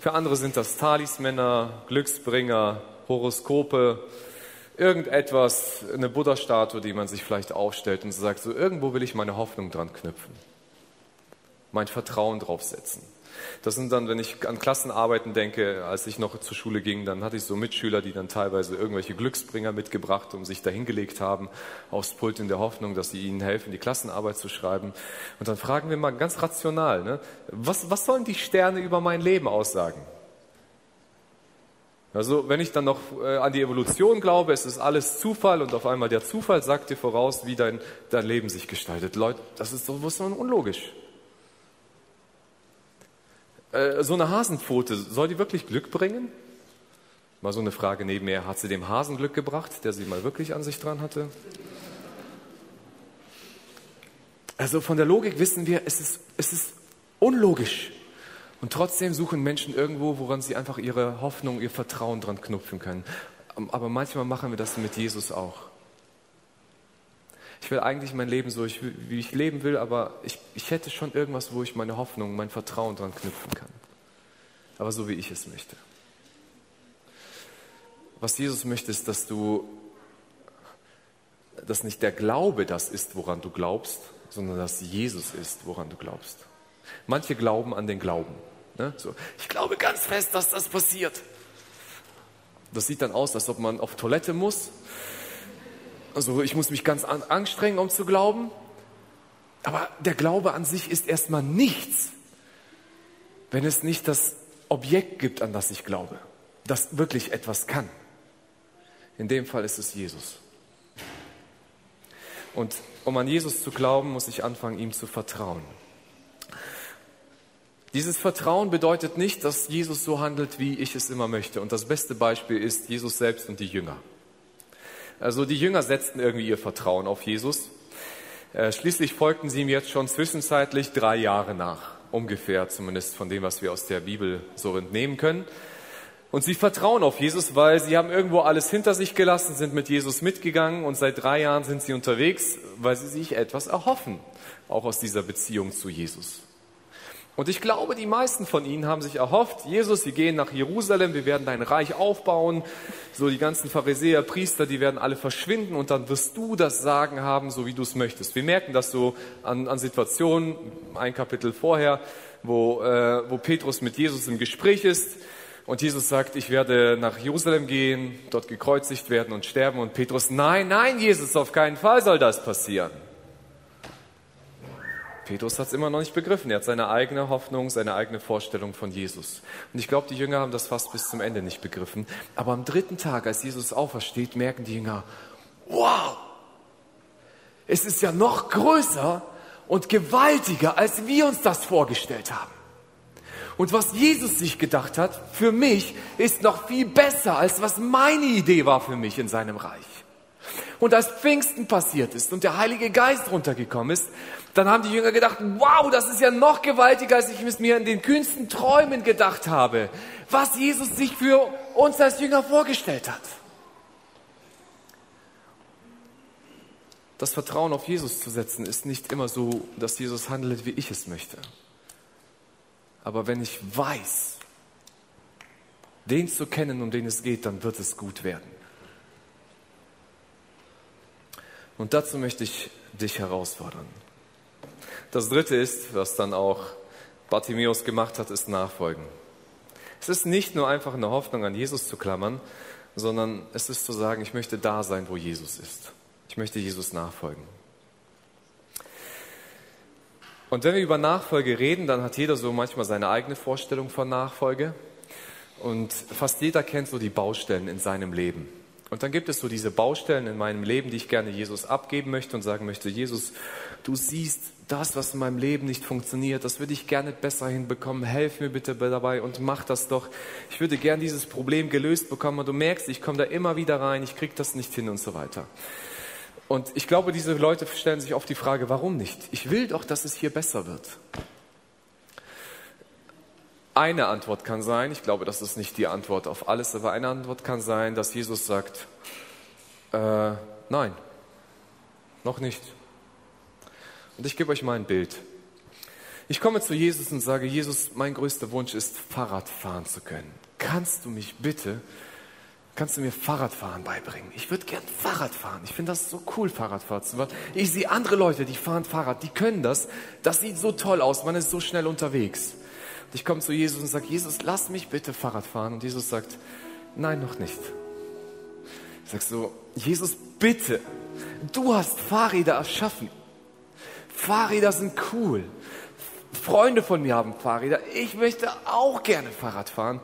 Für andere sind das Talismänner, Glücksbringer, Horoskope, irgendetwas, eine Buddha-Statue, die man sich vielleicht aufstellt und sagt, so irgendwo will ich meine Hoffnung dran knüpfen, mein Vertrauen draufsetzen. Das sind dann, wenn ich an Klassenarbeiten denke, als ich noch zur Schule ging, dann hatte ich so Mitschüler, die dann teilweise irgendwelche Glücksbringer mitgebracht und sich dahingelegt haben aufs Pult in der Hoffnung, dass sie ihnen helfen, die Klassenarbeit zu schreiben. Und dann fragen wir mal ganz rational, ne, was, was sollen die Sterne über mein Leben aussagen? Also wenn ich dann noch äh, an die Evolution glaube, es ist alles Zufall und auf einmal der Zufall sagt dir voraus, wie dein, dein Leben sich gestaltet. Leute, das ist sowas von unlogisch. Äh, so eine Hasenpfote, soll die wirklich Glück bringen? Mal so eine Frage nebenher, hat sie dem Hasen Glück gebracht, der sie mal wirklich an sich dran hatte? Also von der Logik wissen wir, es ist, es ist unlogisch. Und trotzdem suchen Menschen irgendwo, woran sie einfach ihre Hoffnung, ihr Vertrauen dran knüpfen können. Aber manchmal machen wir das mit Jesus auch. Ich will eigentlich mein Leben so, wie ich leben will, aber ich, ich hätte schon irgendwas, wo ich meine Hoffnung, mein Vertrauen dran knüpfen kann. Aber so, wie ich es möchte. Was Jesus möchte, ist, dass du, dass nicht der Glaube das ist, woran du glaubst, sondern dass Jesus ist, woran du glaubst. Manche glauben an den Glauben. Ne? So, ich glaube ganz fest, dass das passiert. Das sieht dann aus, als ob man auf Toilette muss also ich muss mich ganz anstrengen, um zu glauben. Aber der Glaube an sich ist erstmal nichts, wenn es nicht das Objekt gibt, an das ich glaube, das wirklich etwas kann. In dem Fall ist es Jesus. Und um an Jesus zu glauben, muss ich anfangen, ihm zu vertrauen. Dieses Vertrauen bedeutet nicht, dass Jesus so handelt, wie ich es immer möchte. Und das beste Beispiel ist Jesus selbst und die Jünger. Also die Jünger setzten irgendwie ihr Vertrauen auf Jesus. Äh, schließlich folgten sie ihm jetzt schon zwischenzeitlich drei Jahre nach, ungefähr zumindest von dem, was wir aus der Bibel so entnehmen können. Und sie vertrauen auf Jesus, weil sie haben irgendwo alles hinter sich gelassen, sind mit Jesus mitgegangen und seit drei Jahren sind sie unterwegs, weil sie sich etwas erhoffen, auch aus dieser Beziehung zu Jesus. Und ich glaube, die meisten von ihnen haben sich erhofft, Jesus, wir gehen nach Jerusalem, wir werden dein Reich aufbauen, so die ganzen Pharisäer, Priester, die werden alle verschwinden und dann wirst du das Sagen haben, so wie du es möchtest. Wir merken das so an, an Situationen, ein Kapitel vorher, wo, äh, wo Petrus mit Jesus im Gespräch ist und Jesus sagt, ich werde nach Jerusalem gehen, dort gekreuzigt werden und sterben und Petrus, nein, nein, Jesus, auf keinen Fall soll das passieren. Petrus hat es immer noch nicht begriffen. Er hat seine eigene Hoffnung, seine eigene Vorstellung von Jesus. Und ich glaube, die Jünger haben das fast bis zum Ende nicht begriffen. Aber am dritten Tag, als Jesus aufersteht, merken die Jünger, wow, es ist ja noch größer und gewaltiger, als wir uns das vorgestellt haben. Und was Jesus sich gedacht hat, für mich, ist noch viel besser, als was meine Idee war für mich in seinem Reich. Und als Pfingsten passiert ist und der Heilige Geist runtergekommen ist, dann haben die Jünger gedacht, wow, das ist ja noch gewaltiger, als ich es mir in den kühnsten Träumen gedacht habe, was Jesus sich für uns als Jünger vorgestellt hat. Das Vertrauen auf Jesus zu setzen ist nicht immer so, dass Jesus handelt, wie ich es möchte. Aber wenn ich weiß, den zu kennen, um den es geht, dann wird es gut werden. Und dazu möchte ich dich herausfordern. Das dritte ist, was dann auch Bartimäus gemacht hat, ist Nachfolgen. Es ist nicht nur einfach eine Hoffnung an Jesus zu klammern, sondern es ist zu sagen, ich möchte da sein, wo Jesus ist. Ich möchte Jesus nachfolgen. Und wenn wir über Nachfolge reden, dann hat jeder so manchmal seine eigene Vorstellung von Nachfolge. Und fast jeder kennt so die Baustellen in seinem Leben. Und dann gibt es so diese Baustellen in meinem Leben, die ich gerne Jesus abgeben möchte und sagen möchte, Jesus, du siehst das, was in meinem Leben nicht funktioniert, das würde ich gerne besser hinbekommen. Helf mir bitte dabei und mach das doch. Ich würde gerne dieses Problem gelöst bekommen und du merkst, ich komme da immer wieder rein, ich kriege das nicht hin und so weiter. Und ich glaube, diese Leute stellen sich oft die Frage, warum nicht? Ich will doch, dass es hier besser wird. Eine Antwort kann sein, ich glaube, das ist nicht die Antwort auf alles, aber eine Antwort kann sein, dass Jesus sagt, äh, nein, noch nicht. Und ich gebe euch mal ein Bild. Ich komme zu Jesus und sage, Jesus, mein größter Wunsch ist, Fahrrad fahren zu können. Kannst du mich bitte, kannst du mir Fahrradfahren beibringen? Ich würde gern Fahrrad fahren. Ich finde das so cool, Fahrradfahren zu fahren. Ich sehe andere Leute, die fahren Fahrrad, die können das. Das sieht so toll aus, man ist so schnell unterwegs. Ich komme zu Jesus und sage, Jesus, lass mich bitte Fahrrad fahren. Und Jesus sagt, nein, noch nicht. Ich sage so, Jesus, bitte, du hast Fahrräder erschaffen. Fahrräder sind cool. Freunde von mir haben Fahrräder. Ich möchte auch gerne Fahrrad fahren.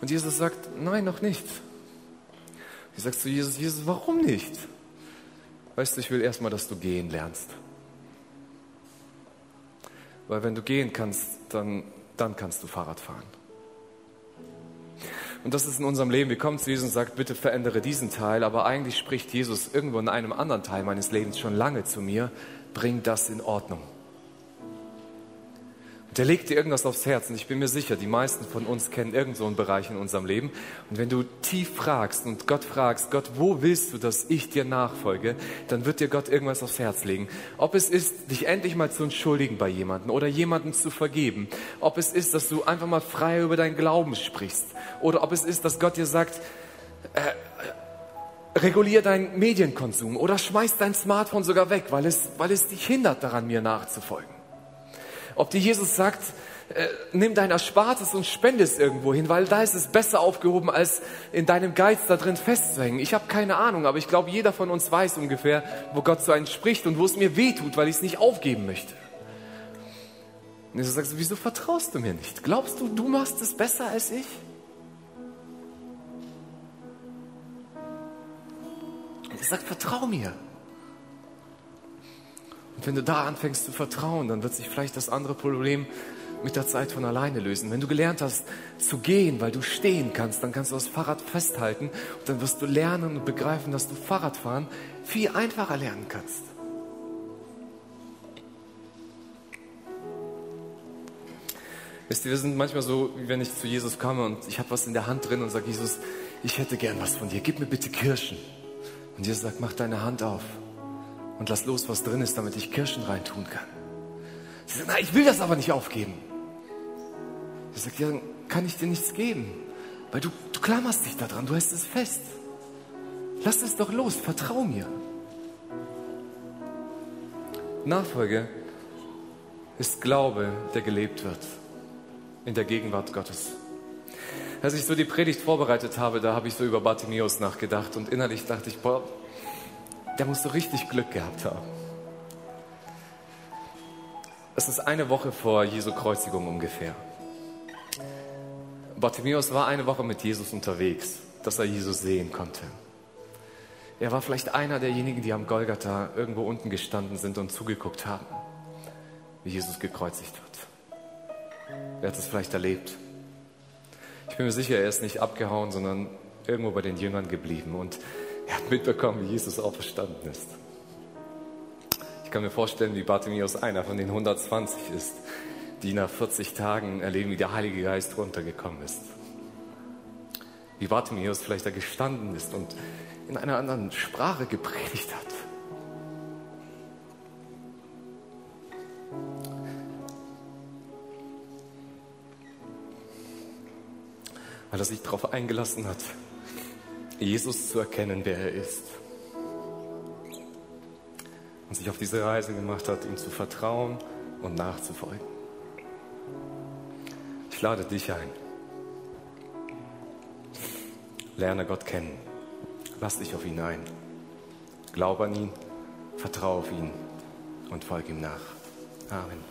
Und Jesus sagt, nein, noch nicht. Ich sage zu Jesus, Jesus, warum nicht? Weißt du, ich will erstmal, dass du gehen lernst. Weil wenn du gehen kannst, dann dann kannst du Fahrrad fahren. Und das ist in unserem Leben. Wir kommen zu Jesus und sagen, bitte verändere diesen Teil, aber eigentlich spricht Jesus irgendwo in einem anderen Teil meines Lebens schon lange zu mir, bring das in Ordnung der legt dir irgendwas aufs Herz. Und ich bin mir sicher, die meisten von uns kennen irgend so einen Bereich in unserem Leben. Und wenn du tief fragst und Gott fragst, Gott, wo willst du, dass ich dir nachfolge, dann wird dir Gott irgendwas aufs Herz legen. Ob es ist, dich endlich mal zu entschuldigen bei jemandem oder jemanden zu vergeben. Ob es ist, dass du einfach mal frei über deinen Glauben sprichst. Oder ob es ist, dass Gott dir sagt, äh, regulier deinen Medienkonsum oder schmeiß dein Smartphone sogar weg, weil es, weil es dich hindert daran, mir nachzufolgen. Ob dir Jesus sagt, äh, nimm dein Erspartes und spende es irgendwo hin, weil da ist es besser aufgehoben, als in deinem Geist da drin festzuhängen. Ich habe keine Ahnung, aber ich glaube, jeder von uns weiß ungefähr, wo Gott zu einem spricht und wo es mir weh tut, weil ich es nicht aufgeben möchte. Und Jesus sagt, wieso vertraust du mir nicht? Glaubst du, du machst es besser als ich? Er sagt, vertrau mir. Und wenn du da anfängst zu vertrauen, dann wird sich vielleicht das andere Problem mit der Zeit von alleine lösen. Wenn du gelernt hast zu gehen, weil du stehen kannst, dann kannst du das Fahrrad festhalten und dann wirst du lernen und begreifen, dass du Fahrradfahren viel einfacher lernen kannst. Wisst ihr, wir sind manchmal so, wie wenn ich zu Jesus komme und ich habe was in der Hand drin und sage, Jesus, ich hätte gern was von dir, gib mir bitte Kirschen. Und Jesus sagt, mach deine Hand auf und lass los, was drin ist, damit ich Kirschen reintun kann. Sie sagt, na, ich will das aber nicht aufgeben. Ich sage, ja, dann kann ich dir nichts geben, weil du, du klammerst dich daran, du hältst es fest. Lass es doch los, vertrau mir. Nachfolge ist Glaube, der gelebt wird in der Gegenwart Gottes. Als ich so die Predigt vorbereitet habe, da habe ich so über Bartimäus nachgedacht und innerlich dachte ich, boah, der muss so richtig Glück gehabt haben. Es ist eine Woche vor Jesu Kreuzigung ungefähr. Bartimäus war eine Woche mit Jesus unterwegs, dass er Jesus sehen konnte. Er war vielleicht einer derjenigen, die am Golgatha irgendwo unten gestanden sind und zugeguckt haben, wie Jesus gekreuzigt wird. Er hat es vielleicht erlebt. Ich bin mir sicher, er ist nicht abgehauen, sondern irgendwo bei den Jüngern geblieben. Und Er hat mitbekommen, wie Jesus auferstanden ist. Ich kann mir vorstellen, wie Bartimäus einer von den 120 ist, die nach 40 Tagen erleben, wie der Heilige Geist runtergekommen ist. Wie Bartimäus vielleicht da gestanden ist und in einer anderen Sprache gepredigt hat. Weil er sich darauf eingelassen hat, Jesus zu erkennen, wer er ist. Und sich auf diese Reise gemacht hat, ihm zu vertrauen und nachzufolgen. Ich lade dich ein. Lerne Gott kennen. Lass dich auf ihn ein. Glaub an ihn, vertraue auf ihn und folge ihm nach. Amen.